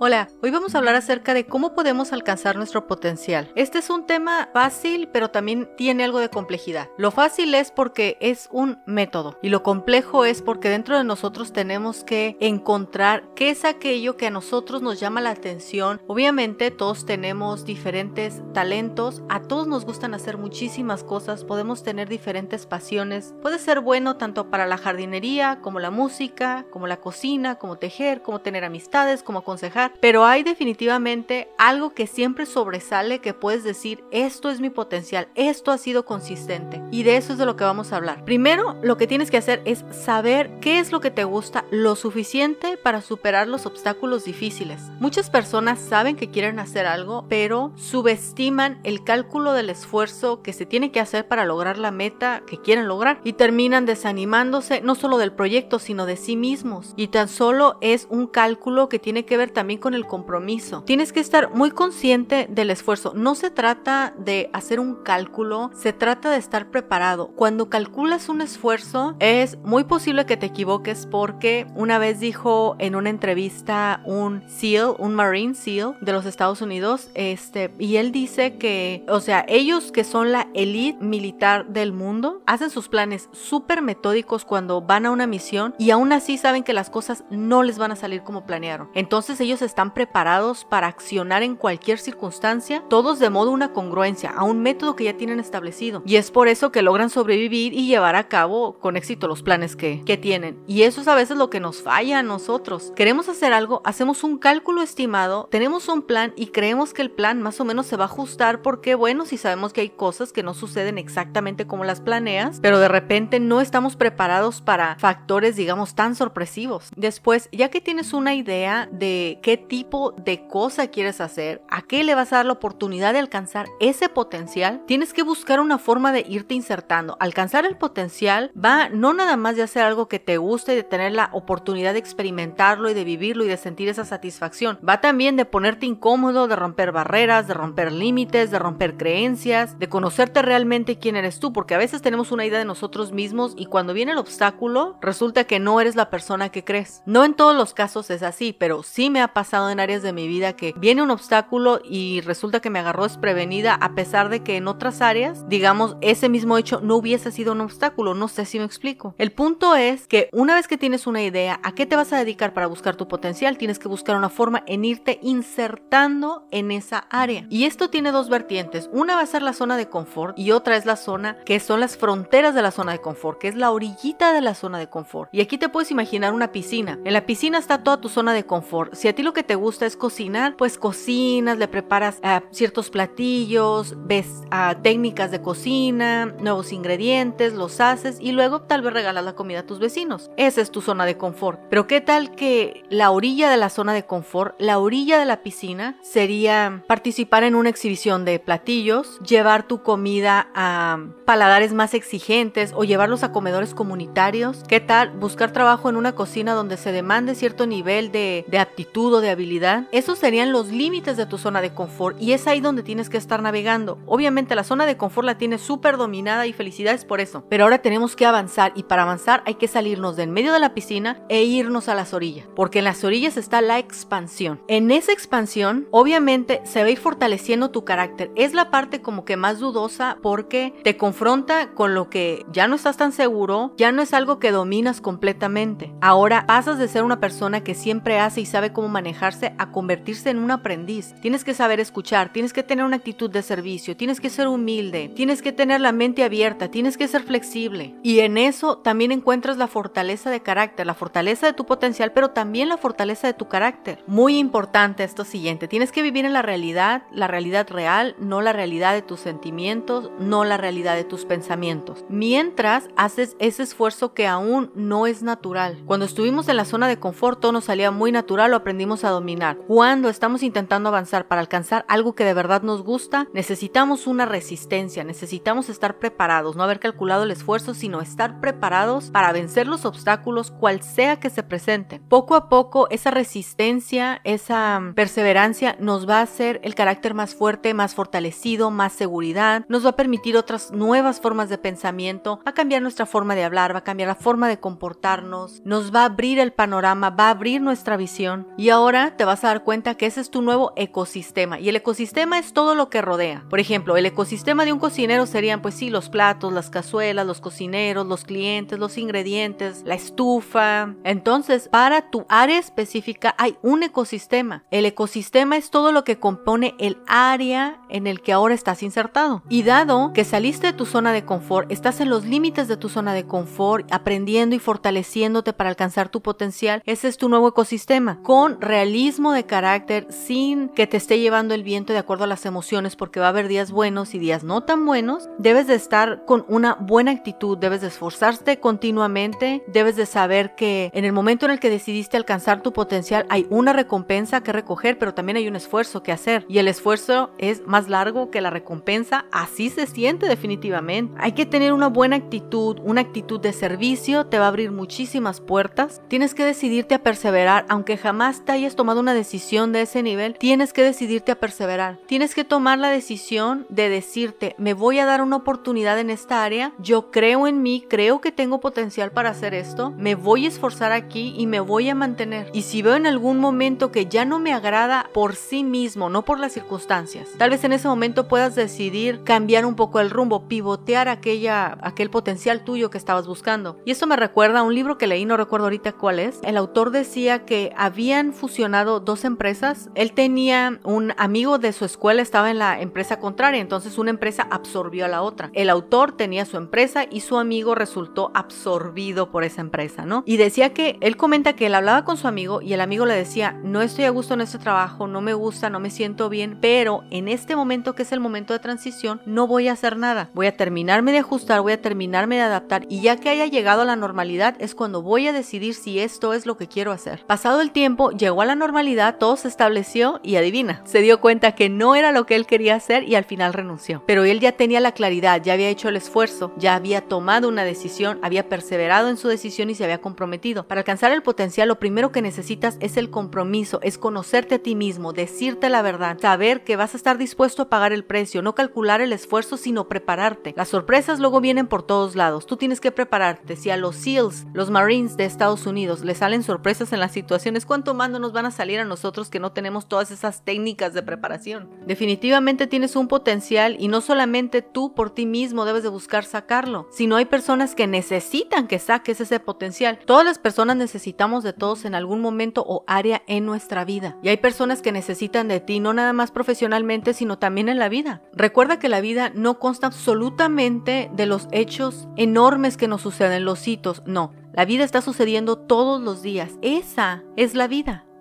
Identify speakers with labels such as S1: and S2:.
S1: Hola, hoy vamos a hablar acerca de cómo podemos alcanzar nuestro potencial. Este es un tema fácil, pero también tiene algo de complejidad. Lo fácil es porque es un método y lo complejo es porque dentro de nosotros tenemos que encontrar qué es aquello que a nosotros nos llama la atención. Obviamente todos tenemos diferentes talentos, a todos nos gustan hacer muchísimas cosas, podemos tener diferentes pasiones. Puede ser bueno tanto para la jardinería, como la música, como la cocina, como tejer, como tener amistades, como aconsejar pero hay definitivamente algo que siempre sobresale que puedes decir, esto es mi potencial, esto ha sido consistente. Y de eso es de lo que vamos a hablar. Primero, lo que tienes que hacer es saber qué es lo que te gusta lo suficiente para superar los obstáculos difíciles. Muchas personas saben que quieren hacer algo, pero subestiman el cálculo del esfuerzo que se tiene que hacer para lograr la meta que quieren lograr y terminan desanimándose no solo del proyecto, sino de sí mismos. Y tan solo es un cálculo que tiene que ver también con el compromiso. Tienes que estar muy consciente del esfuerzo. No se trata de hacer un cálculo, se trata de estar preparado. Cuando calculas un esfuerzo, es muy posible que te equivoques porque una vez dijo en una entrevista un SEAL, un Marine SEAL de los Estados Unidos, este, y él dice que, o sea, ellos que son la elite militar del mundo, hacen sus planes súper metódicos cuando van a una misión y aún así saben que las cosas no les van a salir como planearon. Entonces ellos están preparados para accionar en cualquier circunstancia, todos de modo una congruencia a un método que ya tienen establecido. Y es por eso que logran sobrevivir y llevar a cabo con éxito los planes que, que tienen. Y eso es a veces lo que nos falla a nosotros. Queremos hacer algo, hacemos un cálculo estimado, tenemos un plan y creemos que el plan más o menos se va a ajustar porque, bueno, si sabemos que hay cosas que no suceden exactamente como las planeas, pero de repente no estamos preparados para factores, digamos, tan sorpresivos. Después, ya que tienes una idea de qué tipo de cosa quieres hacer, a qué le vas a dar la oportunidad de alcanzar ese potencial, tienes que buscar una forma de irte insertando. Alcanzar el potencial va no nada más de hacer algo que te guste y de tener la oportunidad de experimentarlo y de vivirlo y de sentir esa satisfacción. Va también de ponerte incómodo, de romper barreras, de romper límites, de romper creencias, de conocerte realmente quién eres tú, porque a veces tenemos una idea de nosotros mismos y cuando viene el obstáculo resulta que no eres la persona que crees. No en todos los casos es así, pero sí me ha pasado en áreas de mi vida que viene un obstáculo y resulta que me agarró desprevenida a pesar de que en otras áreas, digamos, ese mismo hecho no hubiese sido un obstáculo. No sé si me explico. El punto es que una vez que tienes una idea, ¿a qué te vas a dedicar para buscar tu potencial? Tienes que buscar una forma en irte insertando en esa área. Y esto tiene dos vertientes. Una va a ser la zona de confort y otra es la zona que son las fronteras de la zona de confort, que es la orillita de la zona de confort. Y aquí te puedes imaginar una piscina. En la piscina está toda tu zona de confort. Si a ti lo que te gusta es cocinar, pues cocinas, le preparas uh, ciertos platillos, ves uh, técnicas de cocina, nuevos ingredientes, los haces y luego tal vez regalas la comida a tus vecinos. Esa es tu zona de confort. Pero qué tal que la orilla de la zona de confort, la orilla de la piscina, sería participar en una exhibición de platillos, llevar tu comida a paladares más exigentes o llevarlos a comedores comunitarios. ¿Qué tal buscar trabajo en una cocina donde se demande cierto nivel de, de aptitud de habilidad? Esos serían los límites de tu zona de confort y es ahí donde tienes que estar navegando. Obviamente la zona de confort la tienes súper dominada y felicidades por eso. Pero ahora tenemos que avanzar y para avanzar hay que salirnos del medio de la piscina e irnos a las orillas. Porque en las orillas está la expansión. En esa expansión obviamente se va a ir fortaleciendo tu carácter. Es la parte como que más dudosa porque te confronta con lo que ya no estás tan seguro, ya no es algo que dominas completamente. Ahora pasas de ser una persona que siempre hace y sabe cómo a convertirse en un aprendiz. Tienes que saber escuchar, tienes que tener una actitud de servicio, tienes que ser humilde, tienes que tener la mente abierta, tienes que ser flexible. Y en eso también encuentras la fortaleza de carácter, la fortaleza de tu potencial, pero también la fortaleza de tu carácter. Muy importante esto siguiente, tienes que vivir en la realidad, la realidad real, no la realidad de tus sentimientos, no la realidad de tus pensamientos. Mientras haces ese esfuerzo que aún no es natural. Cuando estuvimos en la zona de confort todo nos salía muy natural, lo aprendimos a dominar. Cuando estamos intentando avanzar para alcanzar algo que de verdad nos gusta, necesitamos una resistencia, necesitamos estar preparados, no haber calculado el esfuerzo, sino estar preparados para vencer los obstáculos, cual sea que se presente. Poco a poco, esa resistencia, esa perseverancia nos va a hacer el carácter más fuerte, más fortalecido, más seguridad, nos va a permitir otras nuevas formas de pensamiento, va a cambiar nuestra forma de hablar, va a cambiar la forma de comportarnos, nos va a abrir el panorama, va a abrir nuestra visión y ahora ahora te vas a dar cuenta que ese es tu nuevo ecosistema y el ecosistema es todo lo que rodea. Por ejemplo, el ecosistema de un cocinero serían pues sí los platos, las cazuelas, los cocineros, los clientes, los ingredientes, la estufa. Entonces, para tu área específica hay un ecosistema. El ecosistema es todo lo que compone el área en el que ahora estás insertado. Y dado que saliste de tu zona de confort, estás en los límites de tu zona de confort, aprendiendo y fortaleciéndote para alcanzar tu potencial, ese es tu nuevo ecosistema, con realismo de carácter, sin que te esté llevando el viento de acuerdo a las emociones, porque va a haber días buenos y días no tan buenos. Debes de estar con una buena actitud, debes de esforzarte continuamente, debes de saber que en el momento en el que decidiste alcanzar tu potencial hay una recompensa que recoger, pero también hay un esfuerzo que hacer y el esfuerzo es más largo que la recompensa, así se siente definitivamente. Hay que tener una buena actitud, una actitud de servicio, te va a abrir muchísimas puertas. Tienes que decidirte a perseverar, aunque jamás te hayas tomado una decisión de ese nivel, tienes que decidirte a perseverar. Tienes que tomar la decisión de decirte, me voy a dar una oportunidad en esta área, yo creo en mí, creo que tengo potencial para hacer esto, me voy a esforzar aquí y me voy a mantener. Y si veo en algún momento que ya no me agrada por sí mismo, no por las circunstancias, tal vez en ese momento puedas decidir cambiar un poco el rumbo, pivotear aquella, aquel potencial tuyo que estabas buscando. Y esto me recuerda a un libro que leí, no recuerdo ahorita cuál es. El autor decía que habían fusionado dos empresas. Él tenía un amigo de su escuela, estaba en la empresa contraria, entonces una empresa absorbió a la otra. El autor tenía su empresa y su amigo resultó absorbido por esa empresa, ¿no? Y decía que él comenta que él hablaba con su amigo y el amigo le decía, no estoy a gusto en este trabajo, no me gusta, no me siento bien, pero en este momento que es el momento de transición, no voy a hacer nada. Voy a terminarme de ajustar, voy a terminarme de adaptar y ya que haya llegado a la normalidad es cuando voy a decidir si esto es lo que quiero hacer. Pasado el tiempo, llegó a la normalidad, todo se estableció y adivina, se dio cuenta que no era lo que él quería hacer y al final renunció. Pero él ya tenía la claridad, ya había hecho el esfuerzo, ya había tomado una decisión, había perseverado en su decisión y se había comprometido. Para alcanzar el potencial, lo primero que necesitas es el compromiso, es conocerte a ti mismo, decirte la verdad, saber que vas a estar dispuesto a pagar el precio, no calcular el esfuerzo, sino prepararte. Las sorpresas luego vienen por todos lados. Tú tienes que prepararte. Si a los SEALs, los Marines de Estados Unidos, les salen sorpresas en las situaciones, ¿cuánto más van a salir a nosotros que no tenemos todas esas técnicas de preparación? Definitivamente tienes un potencial y no solamente tú por ti mismo debes de buscar sacarlo, sino hay personas que necesitan que saques ese potencial. Todas las personas necesitamos de todos en algún momento o área en nuestra vida. Y hay personas que necesitan de ti no nada más profesionalmente, sino también en la vida. Recuerda que la vida no consta absolutamente de los hechos enormes que nos suceden, los hitos, no. La vida está sucediendo todos los días. Esa es la vida.